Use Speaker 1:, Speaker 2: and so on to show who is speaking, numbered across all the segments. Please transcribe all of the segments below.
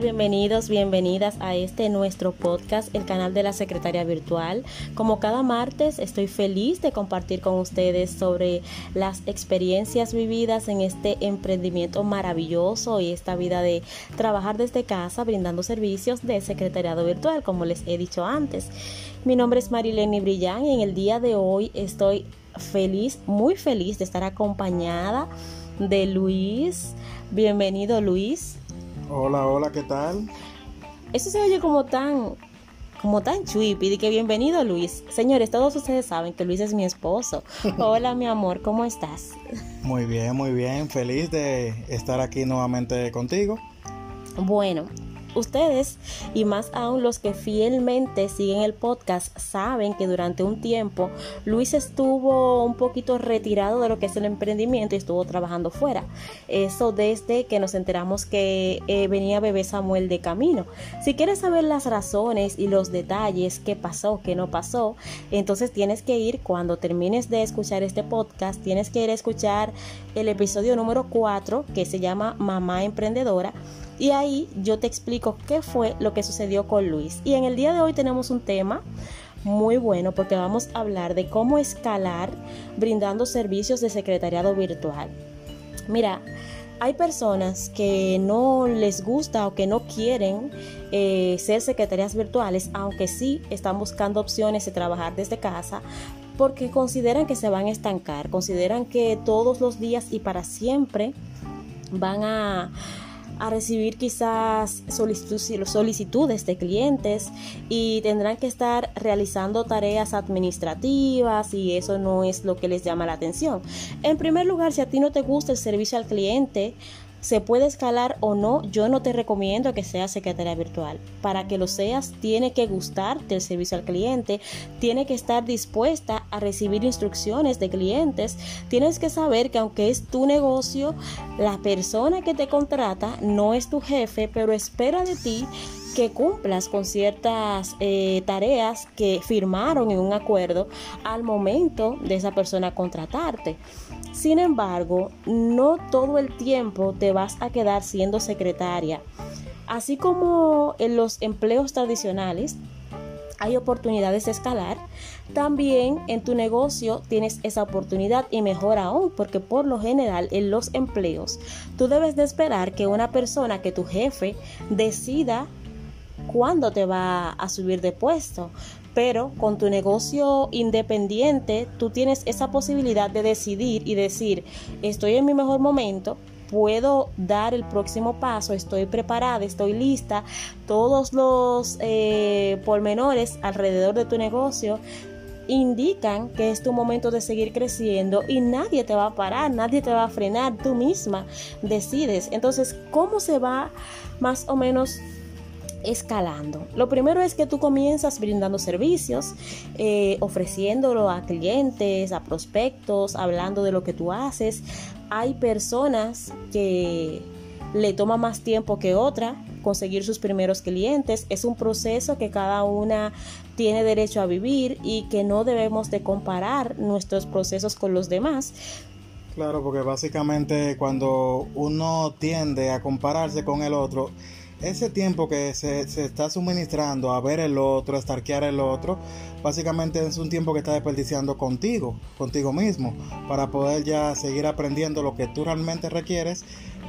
Speaker 1: Bienvenidos, bienvenidas a este nuestro podcast, el canal de la Secretaria Virtual. Como cada martes, estoy feliz de compartir con ustedes sobre las experiencias vividas en este emprendimiento maravilloso y esta vida de trabajar desde casa brindando servicios de secretariado virtual, como les he dicho antes. Mi nombre es Marilene Brillán y en el día de hoy estoy feliz, muy feliz de estar acompañada de Luis. Bienvenido Luis.
Speaker 2: Hola, hola, ¿qué tal?
Speaker 1: Eso se oye como tan como tan chuipi, de que bienvenido Luis. Señores, todos ustedes saben que Luis es mi esposo. Hola, mi amor, ¿cómo estás?
Speaker 2: Muy bien, muy bien, feliz de estar aquí nuevamente contigo.
Speaker 1: Bueno, Ustedes y más aún los que fielmente siguen el podcast saben que durante un tiempo Luis estuvo un poquito retirado de lo que es el emprendimiento y estuvo trabajando fuera. Eso desde que nos enteramos que eh, venía bebé Samuel de camino. Si quieres saber las razones y los detalles, qué pasó, qué no pasó, entonces tienes que ir cuando termines de escuchar este podcast, tienes que ir a escuchar el episodio número 4 que se llama Mamá Emprendedora y ahí yo te explico qué fue lo que sucedió con Luis. Y en el día de hoy tenemos un tema muy bueno porque vamos a hablar de cómo escalar brindando servicios de secretariado virtual. Mira, hay personas que no les gusta o que no quieren eh, ser secretarias virtuales, aunque sí están buscando opciones de trabajar desde casa, porque consideran que se van a estancar, consideran que todos los días y para siempre van a a recibir quizás solicitudes de clientes y tendrán que estar realizando tareas administrativas y eso no es lo que les llama la atención. En primer lugar, si a ti no te gusta el servicio al cliente, se puede escalar o no, yo no te recomiendo que seas secretaria virtual. Para que lo seas, tiene que gustarte el servicio al cliente, tiene que estar dispuesta a recibir instrucciones de clientes, tienes que saber que aunque es tu negocio, la persona que te contrata no es tu jefe, pero espera de ti que cumplas con ciertas eh, tareas que firmaron en un acuerdo al momento de esa persona contratarte. Sin embargo, no todo el tiempo te vas a quedar siendo secretaria. Así como en los empleos tradicionales, hay oportunidades de escalar, también en tu negocio tienes esa oportunidad y mejor aún, porque por lo general en los empleos tú debes de esperar que una persona, que tu jefe decida cuándo te va a subir de puesto. Pero con tu negocio independiente, tú tienes esa posibilidad de decidir y decir, estoy en mi mejor momento, puedo dar el próximo paso, estoy preparada, estoy lista, todos los eh, pormenores alrededor de tu negocio indican que es tu momento de seguir creciendo y nadie te va a parar, nadie te va a frenar, tú misma decides. Entonces, ¿cómo se va más o menos escalando. Lo primero es que tú comienzas brindando servicios, eh, ofreciéndolo a clientes, a prospectos, hablando de lo que tú haces. Hay personas que le toma más tiempo que otra conseguir sus primeros clientes. Es un proceso que cada una tiene derecho a vivir y que no debemos de comparar nuestros procesos con los demás.
Speaker 2: Claro, porque básicamente cuando uno tiende a compararse con el otro, ese tiempo que se, está suministrando a ver el otro, a estarquear el otro, básicamente es un tiempo que está desperdiciando contigo, contigo mismo, para poder ya seguir aprendiendo lo que tú realmente requieres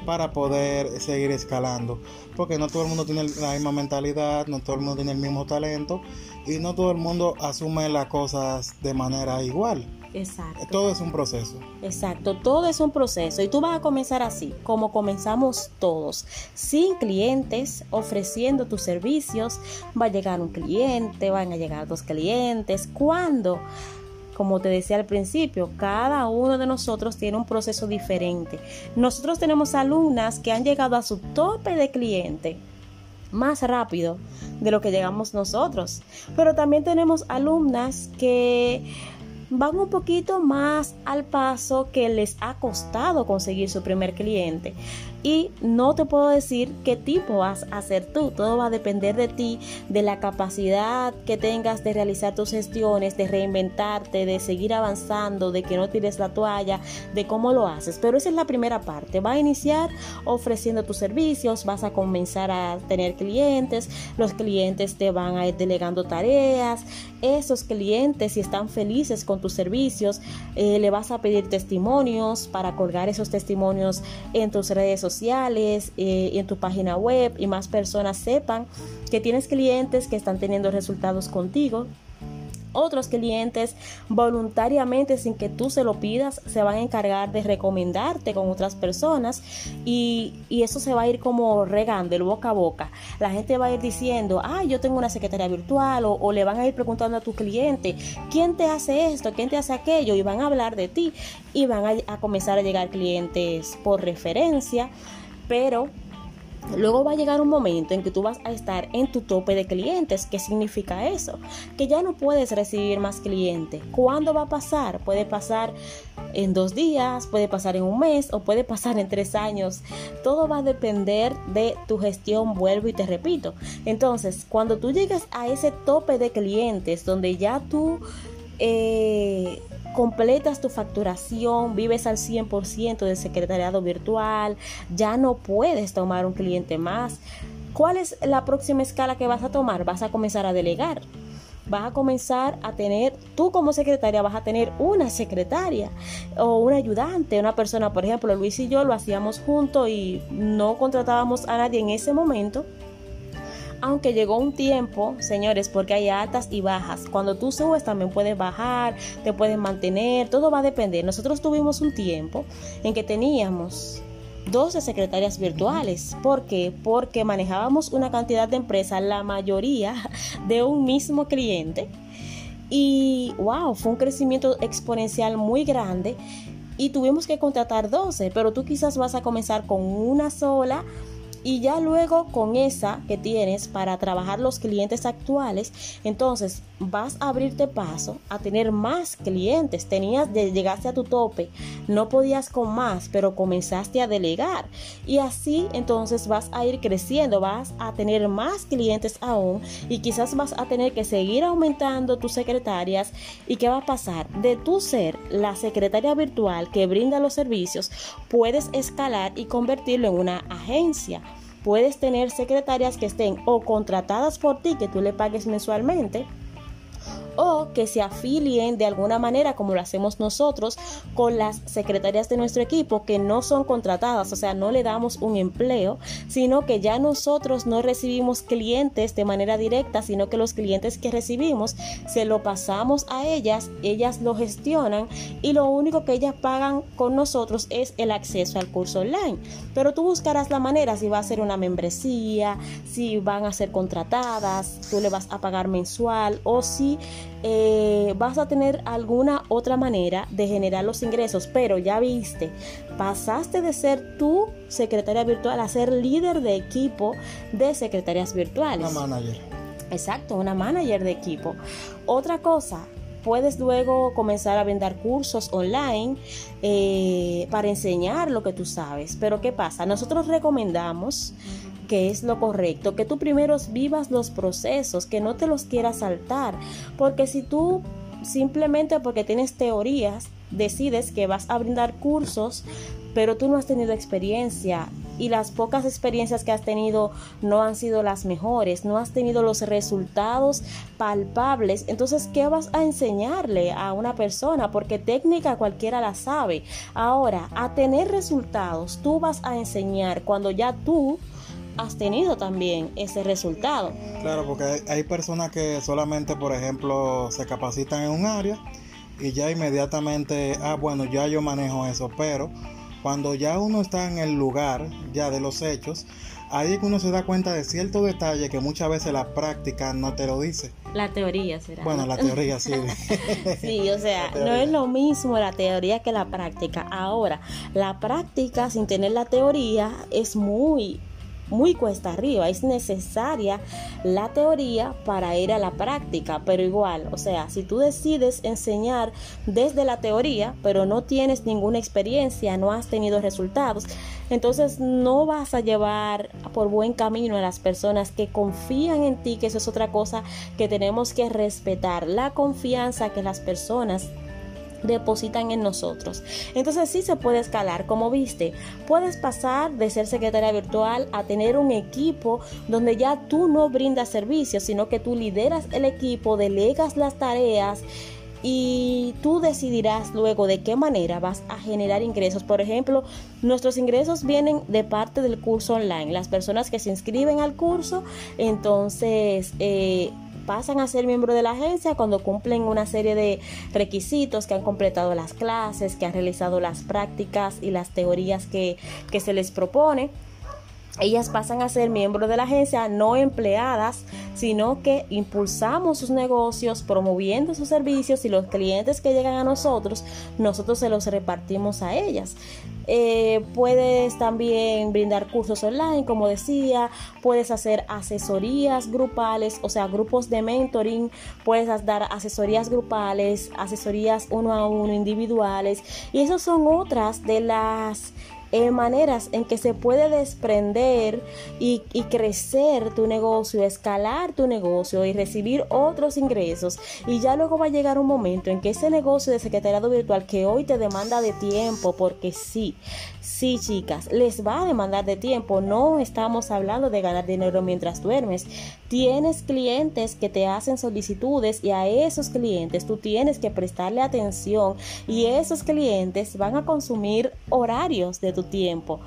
Speaker 2: para poder seguir escalando. Porque no todo el mundo tiene la misma mentalidad, no todo el mundo tiene el mismo talento y no todo el mundo asume las cosas de manera igual.
Speaker 1: Exacto.
Speaker 2: Todo es un proceso.
Speaker 1: Exacto, todo es un proceso y tú vas a comenzar así, como comenzamos todos, sin clientes, ofreciendo tus servicios, va a llegar un cliente, van a llegar dos clientes, ¿cuándo? Como te decía al principio, cada uno de nosotros tiene un proceso diferente. Nosotros tenemos alumnas que han llegado a su tope de cliente más rápido de lo que llegamos nosotros. Pero también tenemos alumnas que van un poquito más al paso que les ha costado conseguir su primer cliente. Y no te puedo decir qué tipo vas a hacer tú. Todo va a depender de ti, de la capacidad que tengas de realizar tus gestiones, de reinventarte, de seguir avanzando, de que no tires la toalla, de cómo lo haces. Pero esa es la primera parte. Va a iniciar ofreciendo tus servicios, vas a comenzar a tener clientes, los clientes te van a ir delegando tareas, esos clientes si están felices con tus servicios, eh, le vas a pedir testimonios para colgar esos testimonios en tus redes sociales eh, en tu página web y más personas sepan que tienes clientes que están teniendo resultados contigo otros clientes voluntariamente sin que tú se lo pidas se van a encargar de recomendarte con otras personas y, eso se va a ir como regando el boca a boca. La gente va a ir diciendo, ah, yo tengo una secretaria virtual o, o le van a ir preguntando a tu cliente, ¿quién te hace esto? ¿quién te hace aquello? Y van a hablar de ti y van a, a comenzar a llegar clientes por referencia, pero Luego va a llegar un momento en que tú vas a estar en tu tope de clientes. ¿Qué significa eso? Que ya no puedes recibir más clientes. ¿Cuándo va a pasar? Puede pasar en dos días, puede pasar en un mes o puede pasar en tres años. Todo va a depender de tu gestión, vuelvo y te repito. Entonces, cuando tú llegas a ese tope de clientes donde ya tú... Eh, completas tu facturación, vives al 100% de secretariado virtual, ya no puedes tomar un cliente más. ¿Cuál es la próxima escala que vas a tomar? Vas a comenzar a delegar. Vas a comenzar a tener, tú como secretaria vas a tener una secretaria o un ayudante, una persona, por ejemplo, Luis y yo lo hacíamos juntos y no contratábamos a nadie en ese momento aunque llegó un tiempo, señores, porque hay altas y bajas. Cuando tú subes también puedes bajar, te puedes mantener, todo va a depender. Nosotros tuvimos un tiempo en que teníamos 12 secretarias virtuales. ¿Por qué? Porque manejábamos una cantidad de empresas, la mayoría de un mismo cliente. Y wow, fue un crecimiento exponencial muy grande y tuvimos que contratar 12, pero tú quizás vas a comenzar con una sola y ya luego con esa que tienes para trabajar los clientes actuales, entonces vas a abrirte paso a tener más clientes. Tenías, de llegaste a tu tope, no podías con más, pero comenzaste a delegar. Y así entonces vas a ir creciendo, vas a tener más clientes aún y quizás vas a tener que seguir aumentando tus secretarias. ¿Y qué va a pasar? De tu ser la secretaria virtual que brinda los servicios, puedes escalar y convertirlo en una agencia puedes tener secretarias que estén o contratadas por ti, que tú le pagues mensualmente, o que se afilien de alguna manera como lo hacemos nosotros con las secretarias de nuestro equipo que no son contratadas, o sea, no le damos un empleo, sino que ya nosotros no recibimos clientes de manera directa, sino que los clientes que recibimos se lo pasamos a ellas, ellas lo gestionan y lo único que ellas pagan con nosotros es el acceso al curso online. Pero tú buscarás la manera si va a ser una membresía, si van a ser contratadas, tú le vas a pagar mensual o si eh, vas a tener alguna otra manera de generar los ingresos, pero ya viste, pasaste de ser tu secretaria virtual a ser líder de equipo de secretarias virtuales.
Speaker 2: Una manager.
Speaker 1: Exacto, una manager de equipo. Otra cosa, puedes luego comenzar a vender cursos online eh, para enseñar lo que tú sabes. Pero ¿qué pasa? Nosotros recomendamos que es lo correcto, que tú primero vivas los procesos, que no te los quieras saltar, porque si tú simplemente porque tienes teorías decides que vas a brindar cursos, pero tú no has tenido experiencia y las pocas experiencias que has tenido no han sido las mejores, no has tenido los resultados palpables, entonces ¿qué vas a enseñarle a una persona? Porque técnica cualquiera la sabe. Ahora, a tener resultados, tú vas a enseñar cuando ya tú has tenido también ese resultado.
Speaker 2: Claro, porque hay, personas que solamente, por ejemplo, se capacitan en un área y ya inmediatamente, ah, bueno, ya yo manejo eso, pero cuando ya uno está en el lugar ya de los hechos, ahí es que uno se da cuenta de ciertos detalles que muchas veces la práctica no te lo dice.
Speaker 1: La teoría será.
Speaker 2: Bueno, la teoría sí.
Speaker 1: sí, o sea, no es lo mismo la teoría que la práctica. Ahora, la práctica sin tener la teoría es muy muy cuesta arriba. Es necesaria la teoría para ir a la práctica, pero igual, o sea, si tú decides enseñar desde la teoría, pero no tienes ninguna experiencia, no has tenido resultados, entonces no vas a llevar por buen camino a las personas que confían en ti, que eso es otra cosa que tenemos que respetar, la confianza que las personas depositan en nosotros. Entonces sí se puede escalar, como viste, puedes pasar de ser secretaria virtual a tener un equipo donde ya tú no brindas servicios, sino que tú lideras el equipo, delegas las tareas y tú decidirás luego de qué manera vas a generar ingresos. Por ejemplo, nuestros ingresos vienen de parte del curso online. Las personas que se inscriben al curso, entonces eh, pasan a ser miembro de la agencia cuando cumplen una serie de requisitos, que han completado las clases, que han realizado las prácticas y las teorías que, que se les propone ellas pasan a ser miembros de la agencia, no empleadas, sino que impulsamos sus negocios, promoviendo sus servicios y los clientes que llegan a nosotros, nosotros se los repartimos a ellas. Eh, puedes también brindar cursos online, como decía, puedes hacer asesorías grupales, o sea, grupos de mentoring, puedes dar asesorías grupales, asesorías uno a uno individuales, y esas son otras de las maneras en que se puede desprender y, y, crecer tu negocio, escalar tu negocio y recibir otros ingresos. Y ya luego va a llegar un momento en que ese negocio de secretariado virtual que hoy te demanda de tiempo, porque sí, sí chicas, les va a demandar de tiempo. No estamos hablando de ganar dinero mientras duermes. Tienes clientes que te hacen solicitudes y a esos clientes tú tienes que prestarle atención y esos clientes van a consumir horarios de tu tiempo.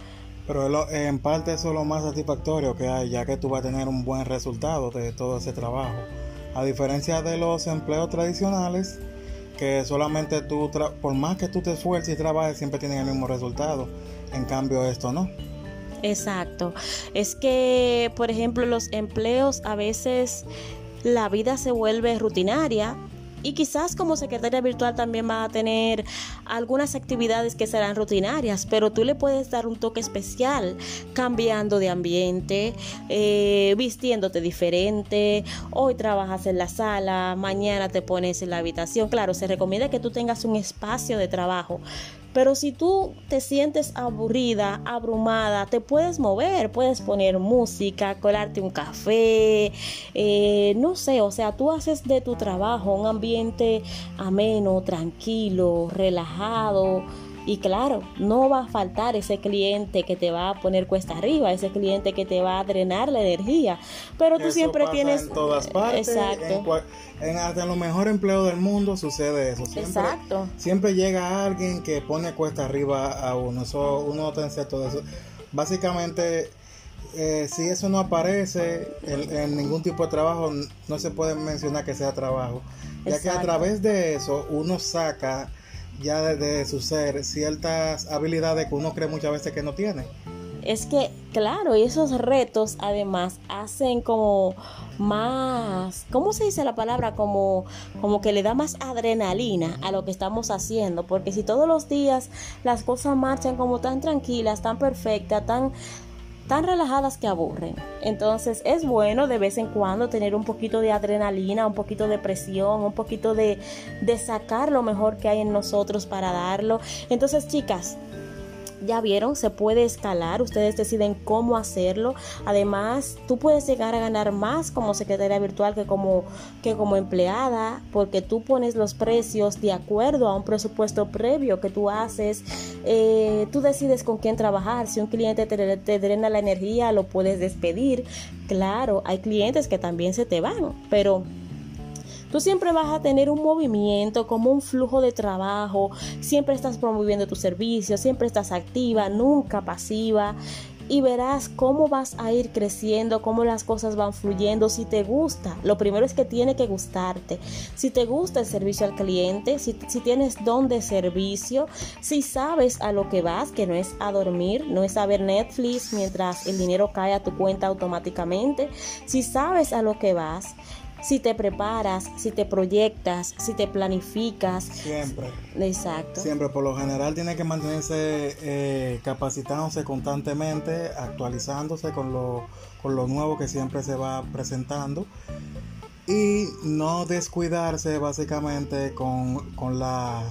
Speaker 2: Pero en parte eso es lo más satisfactorio que hay, ya que tú vas a tener un buen resultado de todo ese trabajo. A diferencia de los empleos tradicionales, que solamente tú, por más que tú te esfuerces y trabajes, siempre tienes el mismo resultado. En cambio, esto no.
Speaker 1: Exacto. Es que, por ejemplo, los empleos a veces la vida se vuelve rutinaria y quizás como secretaria virtual también va a tener algunas actividades que serán rutinarias, pero tú le puedes dar un toque especial, cambiando de ambiente, eh, vistiéndote diferente. Hoy trabajas en la sala, mañana te pones en la habitación. Claro, se recomienda que tú tengas un espacio de trabajo, pero si tú te sientes aburrida, abrumada, te puedes mover, puedes poner música, colarte un café, eh, no sé, o sea, tú haces de tu trabajo un ambiente ameno, tranquilo, relajado y claro, no va a faltar ese cliente que te va a poner cuesta arriba, ese cliente que te va a drenar la energía. Pero tú siempre tienes.
Speaker 2: En todas partes. Exacto. En, hasta en los mejores empleos del mundo sucede eso. Siempre, Exacto. Siempre llega alguien que pone cuesta arriba a uno. Eso, uno no está en todo eso. Básicamente. Eh, si eso no aparece en, ningún tipo de trabajo, no se puede mencionar que sea trabajo, ya que a través de eso uno saca ya desde su ser ciertas habilidades que uno cree muchas veces que no tiene.
Speaker 1: Es que, claro, y esos retos además hacen como más, ¿cómo se dice la palabra? Como, como que le da más adrenalina a lo que estamos haciendo, porque si todos los días las cosas marchan como tan tranquilas, tan perfectas, tan tan relajadas que aburren. Entonces es bueno de vez en cuando tener un poquito de adrenalina, un poquito de presión, un poquito de, de sacar lo mejor que hay en nosotros para darlo. Entonces chicas, ya vieron, se puede escalar, ustedes deciden cómo hacerlo. Además, tú puedes llegar a ganar más como secretaria virtual que como, que como empleada, porque tú pones los precios de acuerdo a un presupuesto previo que tú haces. Eh, tú decides con quién trabajar. Si un cliente te, te drena la energía, lo puedes despedir. Claro, hay clientes que también se te van, pero Tú siempre vas a tener un movimiento, como un flujo de trabajo, siempre estás promoviendo tu servicio, siempre estás activa, nunca pasiva y verás cómo vas a ir creciendo, cómo las cosas van fluyendo, si te gusta. Lo primero es que tiene que gustarte. Si te gusta el servicio al cliente, si, si, tienes don de servicio, si sabes a lo que vas, que no es a dormir, no es a ver Netflix mientras el dinero cae a tu cuenta automáticamente, si sabes a lo que vas, si te preparas, si te proyectas, si te planificas.
Speaker 2: Siempre.
Speaker 1: Exacto.
Speaker 2: Siempre, por lo general, tiene que mantenerse eh, capacitándose constantemente, actualizándose con lo, con lo nuevo que siempre se va presentando y no descuidarse básicamente con, con la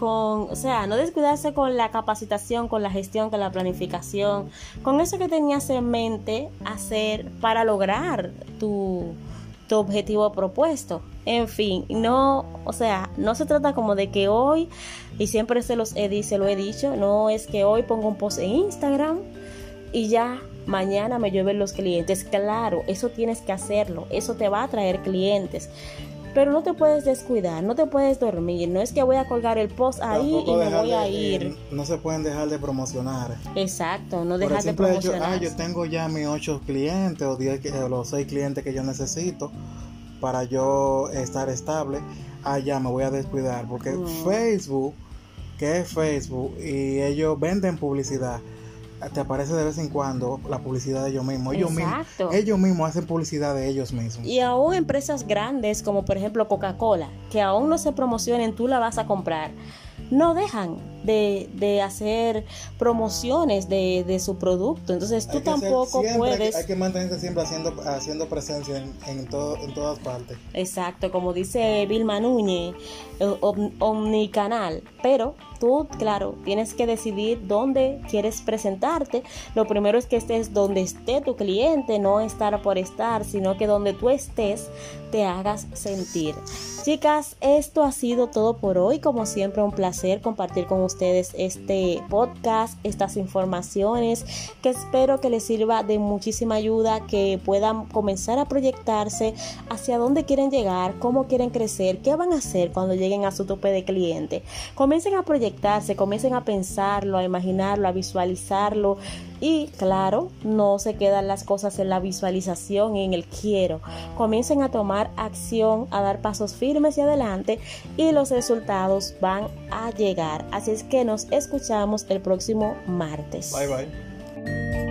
Speaker 1: con, o sea, no descuidarse con la capacitación, con la gestión, con la planificación, con eso que tenías en mente hacer para lograr tu, objetivo propuesto. En fin, no, o sea, no se trata como de que hoy, y siempre se los he, se lo he dicho, no es que hoy pongo un post en Instagram y ya mañana me llueven los clientes. Claro, eso tienes que hacerlo, eso te va a traer clientes. Pero no te puedes descuidar, no te puedes dormir. No es que voy a colgar el post ahí y me voy a ir.
Speaker 2: Eh, no se pueden dejar de promocionar.
Speaker 1: Exacto, no dejar de promocionar.
Speaker 2: ah, yo tengo ya mis ocho clientes o, diez, o los seis clientes que yo necesito para yo estar estable. Ah, ya me voy a descuidar. Porque Facebook, que es Facebook, y ellos venden publicidad te aparece de vez en cuando la publicidad de ellos mismos. Ellos mismos, ellos mismos hacen publicidad de ellos mismos.
Speaker 1: Y aún empresas grandes como por ejemplo Coca-Cola, que aún no se promocionen, tú la vas a comprar no dejan de, hacer promociones de, su producto. Entonces tú tampoco puedes...
Speaker 2: Hay que, mantenerse siempre haciendo, haciendo presencia en, en, todo, en todas partes.
Speaker 1: Exacto, como dice Vilma Núñez, omnicanal. Pero tú, claro, tienes que decidir dónde quieres presentarte. Lo primero es que estés donde esté tu cliente, no estar por estar, sino que donde tú estés te hagas sentir. Chicas, esto ha sido todo por hoy. Como siempre, un placer compartir con ustedes este podcast, estas informaciones que espero que les sirva de muchísima ayuda, que puedan comenzar a proyectarse hacia dónde quieren llegar, cómo quieren crecer, qué van a hacer cuando a su tope de cliente. Comiencen a proyectarse, comiencen a pensarlo, a imaginarlo, a visualizarlo y claro, no se quedan las cosas en la visualización y en el quiero. Comiencen a tomar acción, a dar pasos firmes y adelante y los resultados van a llegar. Así es que nos escuchamos el próximo martes.
Speaker 2: Bye bye.